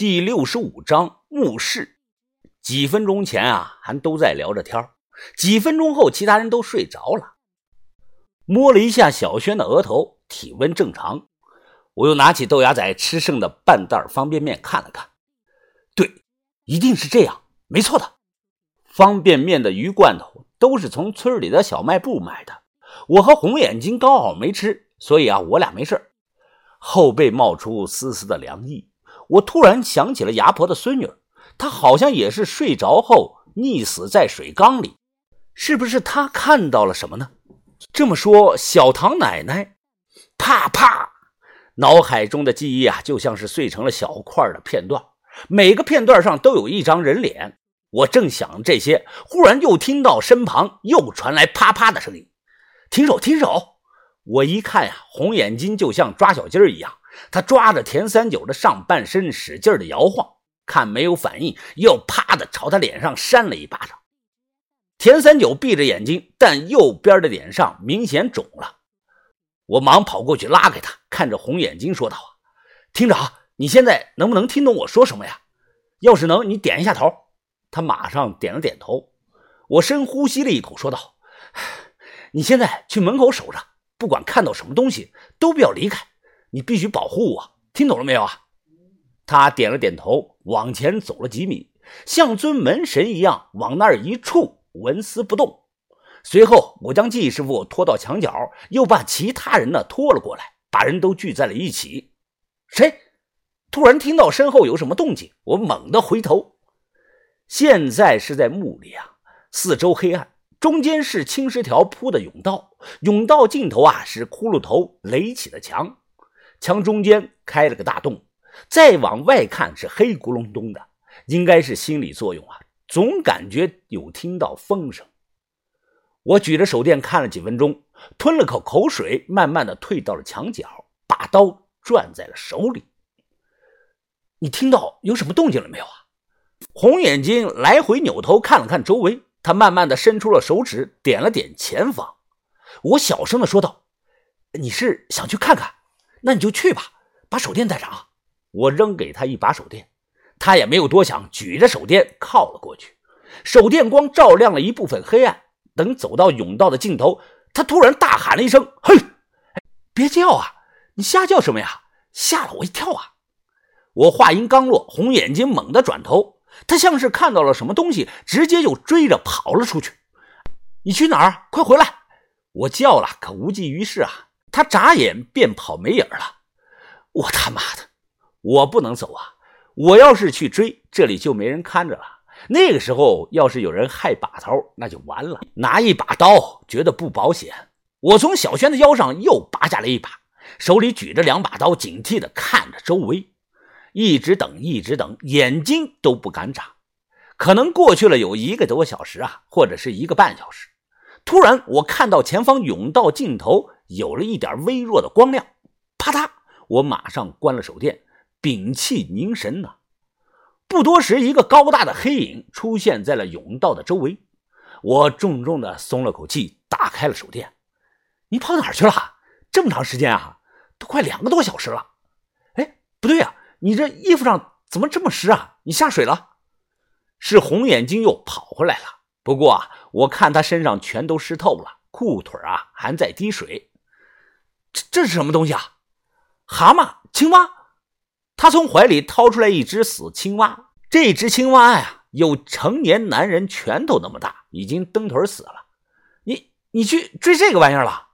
第六十五章墓室。几分钟前啊，还都在聊着天几分钟后，其他人都睡着了。摸了一下小轩的额头，体温正常。我又拿起豆芽仔吃剩的半袋方便面看了看，对，一定是这样，没错的。方便面的鱼罐头都是从村里的小卖部买的。我和红眼睛刚好没吃，所以啊，我俩没事后背冒出丝丝的凉意，我突然想起了牙婆的孙女，她好像也是睡着后溺死在水缸里，是不是她看到了什么呢？这么说，小唐奶奶，啪啪，脑海中的记忆啊，就像是碎成了小块的片段，每个片段上都有一张人脸。我正想这些，忽然又听到身旁又传来啪啪的声音，停手，停手！我一看呀，红眼睛就像抓小鸡儿一样，他抓着田三九的上半身，使劲的摇晃，看没有反应，又啪的朝他脸上扇了一巴掌。田三九闭着眼睛，但右边的脸上明显肿了。我忙跑过去拉开他，看着红眼睛说道：“啊，厅长，你现在能不能听懂我说什么呀？要是能，你点一下头。”他马上点了点头。我深呼吸了一口，说道：“你现在去门口守着。”不管看到什么东西，都不要离开。你必须保护我，听懂了没有啊？他点了点头，往前走了几米，像尊门神一样往那儿一处，纹丝不动。随后，我将季师傅拖到墙角，又把其他人呢拖了过来，把人都聚在了一起。谁？突然听到身后有什么动静，我猛地回头。现在是在墓里啊，四周黑暗。中间是青石条铺的甬道，甬道尽头啊是骷髅头垒起的墙，墙中间开了个大洞，再往外看是黑咕隆咚的，应该是心理作用啊，总感觉有听到风声。我举着手电看了几分钟，吞了口口水，慢慢的退到了墙角，把刀攥在了手里。你听到有什么动静了没有啊？红眼睛来回扭头看了看周围。他慢慢的伸出了手指，点了点前方。我小声的说道：“你是想去看看？那你就去吧，把手电带上啊。”我扔给他一把手电，他也没有多想，举着手电靠了过去。手电光照亮了一部分黑暗。等走到甬道的尽头，他突然大喊了一声：“嘿，别叫啊！你瞎叫什么呀？吓了我一跳啊！”我话音刚落，红眼睛猛地转头。他像是看到了什么东西，直接就追着跑了出去。你去哪儿？快回来！我叫了，可无济于事啊。他眨眼便跑没影了。我他妈的，我不能走啊！我要是去追，这里就没人看着了。那个时候要是有人害把头，那就完了。拿一把刀觉得不保险，我从小轩的腰上又拔下来一把，手里举着两把刀，警惕地看着周围。一直等，一直等，眼睛都不敢眨。可能过去了有一个多小时啊，或者是一个半小时。突然，我看到前方甬道尽头有了一点微弱的光亮，啪嗒！我马上关了手电，屏气凝神呢。不多时，一个高大的黑影出现在了甬道的周围。我重重的松了口气，打开了手电。你跑哪儿去了？这么长时间啊，都快两个多小时了。哎，不对呀！你这衣服上怎么这么湿啊？你下水了？是红眼睛又跑回来了。不过啊，我看他身上全都湿透了，裤腿啊还在滴水。这这是什么东西啊？蛤蟆？青蛙？他从怀里掏出来一只死青蛙。这只青蛙呀，有成年男人拳头那么大，已经蹬腿死了。你你去追这个玩意儿了？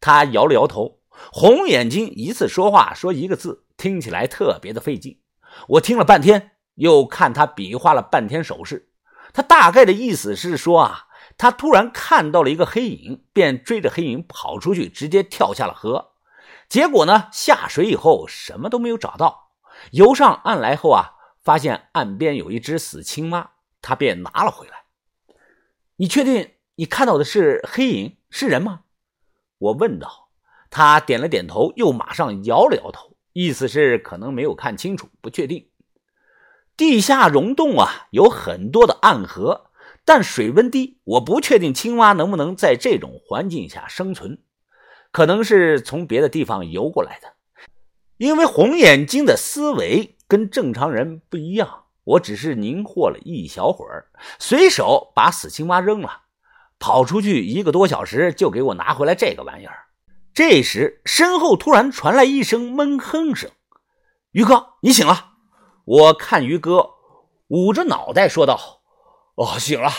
他摇了摇头。红眼睛一次说话说一个字。听起来特别的费劲，我听了半天，又看他比划了半天手势，他大概的意思是说啊，他突然看到了一个黑影，便追着黑影跑出去，直接跳下了河。结果呢，下水以后什么都没有找到，游上岸来后啊，发现岸边有一只死青蛙，他便拿了回来。你确定你看到的是黑影是人吗？我问道。他点了点头，又马上摇了摇头。意思是可能没有看清楚，不确定。地下溶洞啊，有很多的暗河，但水温低，我不确定青蛙能不能在这种环境下生存。可能是从别的地方游过来的。因为红眼睛的思维跟正常人不一样，我只是凝惑了一小会儿，随手把死青蛙扔了，跑出去一个多小时，就给我拿回来这个玩意儿。这时，身后突然传来一声闷哼声：“于哥，你醒了！”我看于哥捂着脑袋说道：“哦，醒了，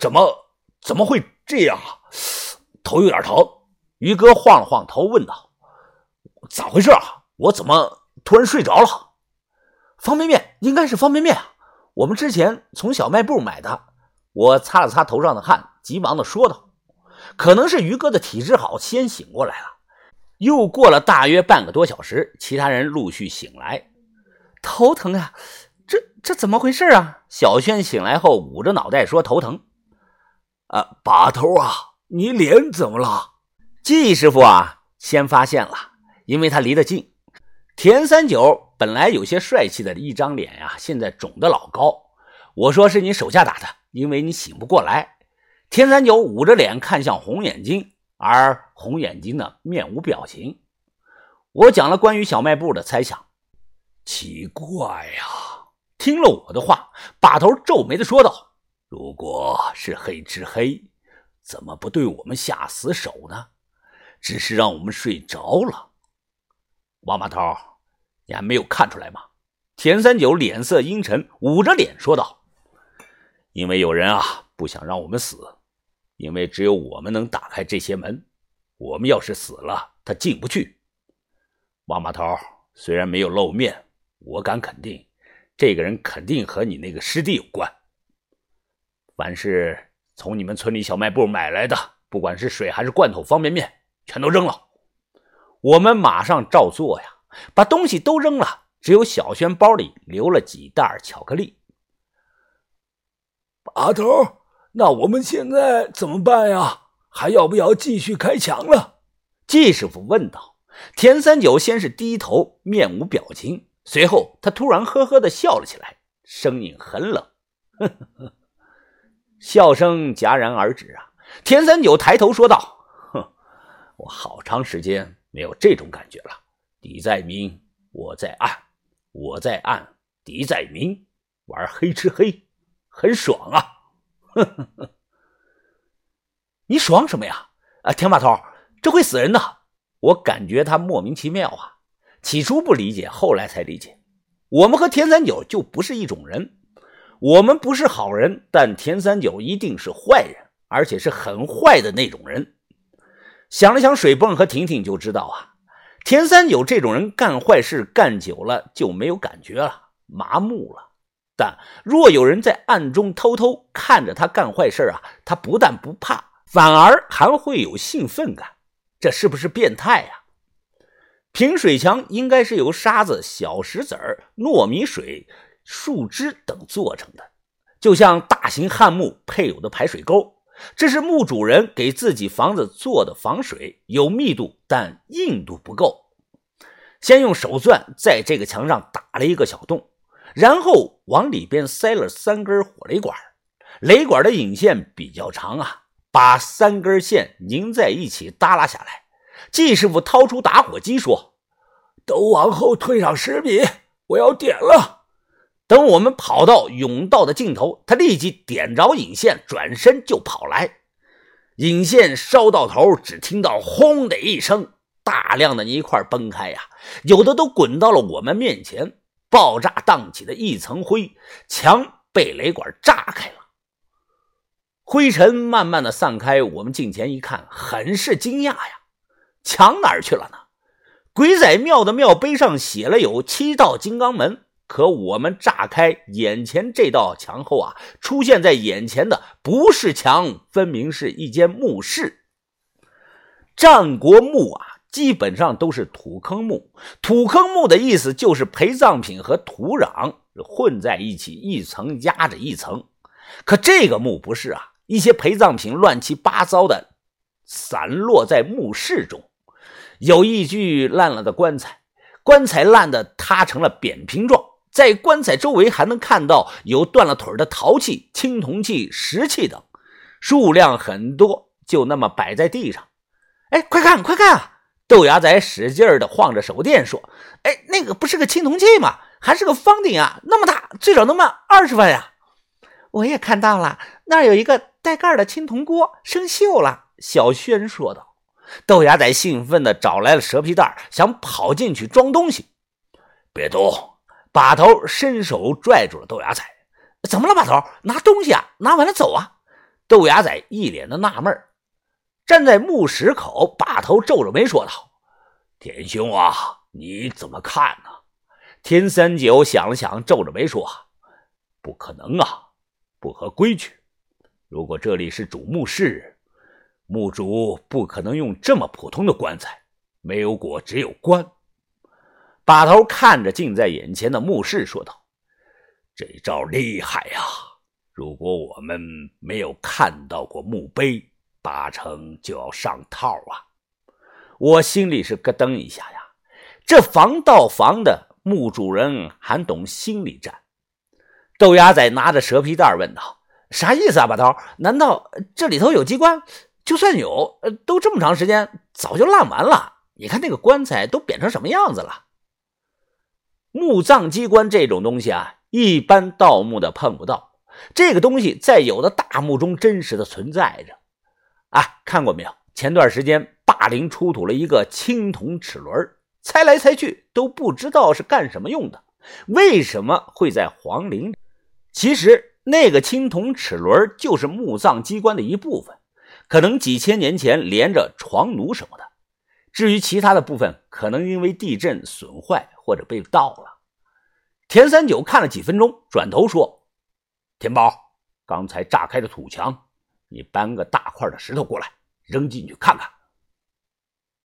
怎么怎么会这样啊？头有点疼。”于哥晃了晃头，问道：“咋回事啊？我怎么突然睡着了？”方便面应该是方便面啊，我们之前从小卖部买的。我擦了擦头上的汗，急忙的说道：“可能是于哥的体质好，先醒过来了。”又过了大约半个多小时，其他人陆续醒来。头疼啊，这这怎么回事啊？小轩醒来后捂着脑袋说：“头疼。”啊，把头啊，你脸怎么了？季师傅啊，先发现了，因为他离得近。田三九本来有些帅气的一张脸呀，现在肿得老高。我说是你手下打的，因为你醒不过来。田三九捂着脸看向红眼睛，而红眼睛呢，面无表情。我讲了关于小卖部的猜想。奇怪呀！听了我的话，把头皱眉的说道：“如果是黑吃黑，怎么不对我们下死手呢？只是让我们睡着了。”王马头，你还没有看出来吗？田三九脸色阴沉，捂着脸说道：“因为有人啊，不想让我们死，因为只有我们能打开这些门。我们要是死了，他进不去。”王马头虽然没有露面。我敢肯定，这个人肯定和你那个师弟有关。凡是从你们村里小卖部买来的，不管是水还是罐头、方便面，全都扔了。我们马上照做呀，把东西都扔了。只有小轩包里留了几袋巧克力。把头，那我们现在怎么办呀？还要不要继续开抢了？季师傅问道。田三九先是低头，面无表情。随后，他突然呵呵的笑了起来，声音很冷，呵呵呵，笑声戛然而止啊！田三九抬头说道：“哼，我好长时间没有这种感觉了。敌在明，我在暗；我在暗，敌在明。玩黑吃黑，很爽啊！呵呵呵，你爽什么呀？啊，田把头，这会死人的！我感觉他莫名其妙啊。”起初不理解，后来才理解，我们和田三九就不是一种人。我们不是好人，但田三九一定是坏人，而且是很坏的那种人。想了想，水泵和婷婷就知道啊，田三九这种人干坏事干久了就没有感觉了，麻木了。但若有人在暗中偷偷看着他干坏事啊，他不但不怕，反而还会有兴奋感。这是不是变态呀？平水墙应该是由沙子、小石子儿、糯米水、树枝等做成的，就像大型汉墓配有的排水沟。这是墓主人给自己房子做的防水，有密度，但硬度不够。先用手钻在这个墙上打了一个小洞，然后往里边塞了三根火雷管。雷管的引线比较长啊，把三根线拧在一起耷拉下来。季师傅掏出打火机说：“都往后退上十米，我要点了。”等我们跑到甬道的尽头，他立即点着引线，转身就跑来。引线烧到头，只听到“轰”的一声，大量的泥块崩开呀，有的都滚到了我们面前，爆炸荡起的一层灰，墙被雷管炸开了，灰尘慢慢的散开。我们近前一看，很是惊讶呀。墙哪儿去了呢？鬼仔庙的庙碑上写了有七道金刚门，可我们炸开眼前这道墙后啊，出现在眼前的不是墙，分明是一间墓室。战国墓啊，基本上都是土坑墓。土坑墓的意思就是陪葬品和土壤混在一起，一层压着一层。可这个墓不是啊，一些陪葬品乱七八糟的散落在墓室中。有一具烂了的棺材，棺材烂的塌成了扁平状，在棺材周围还能看到有断了腿的陶器、青铜器、石器等，数量很多，就那么摆在地上。哎，快看，快看啊！豆芽仔使劲的晃着手电说：“哎，那个不是个青铜器吗？还是个方鼎啊，那么大，最少能卖二十万呀！我也看到了，那儿有一个带盖的青铜锅，生锈了。小轩说道。豆芽仔兴奋地找来了蛇皮袋，想跑进去装东西。别动！把头伸手拽住了豆芽仔。怎么了，把头？拿东西啊？拿完了走啊？豆芽仔一脸的纳闷。站在墓石口，把头皱着眉说道：“田兄啊，你怎么看呢？”田三九想了想，皱着眉说：“不可能啊，不合规矩。如果这里是主墓室，墓主不可能用这么普通的棺材，没有椁，只有棺。”把头看着近在眼前的墓室说道：“这招厉害呀！如果我们没有看到过墓碑，八成就要上套啊！”我心里是咯噔一下呀，这防盗防的墓主人还懂心理战。豆芽仔拿着蛇皮袋问道：“啥意思啊，把头？难道这里头有机关？就算有，呃都这么长时间，早就烂完了。你看那个棺材都扁成什么样子了？”墓葬机关这种东西啊，一般盗墓的碰不到。这个东西在有的大墓中真实的存在着。啊，看过没有？前段时间霸陵出土了一个青铜齿轮，猜来猜去都不知道是干什么用的。为什么会在皇陵？其实那个青铜齿轮就是墓葬机关的一部分，可能几千年前连着床弩什么的。至于其他的部分，可能因为地震损坏或者被盗了。田三九看了几分钟，转头说：“田宝，刚才炸开的土墙，你搬个大块的石头过来，扔进去看看。”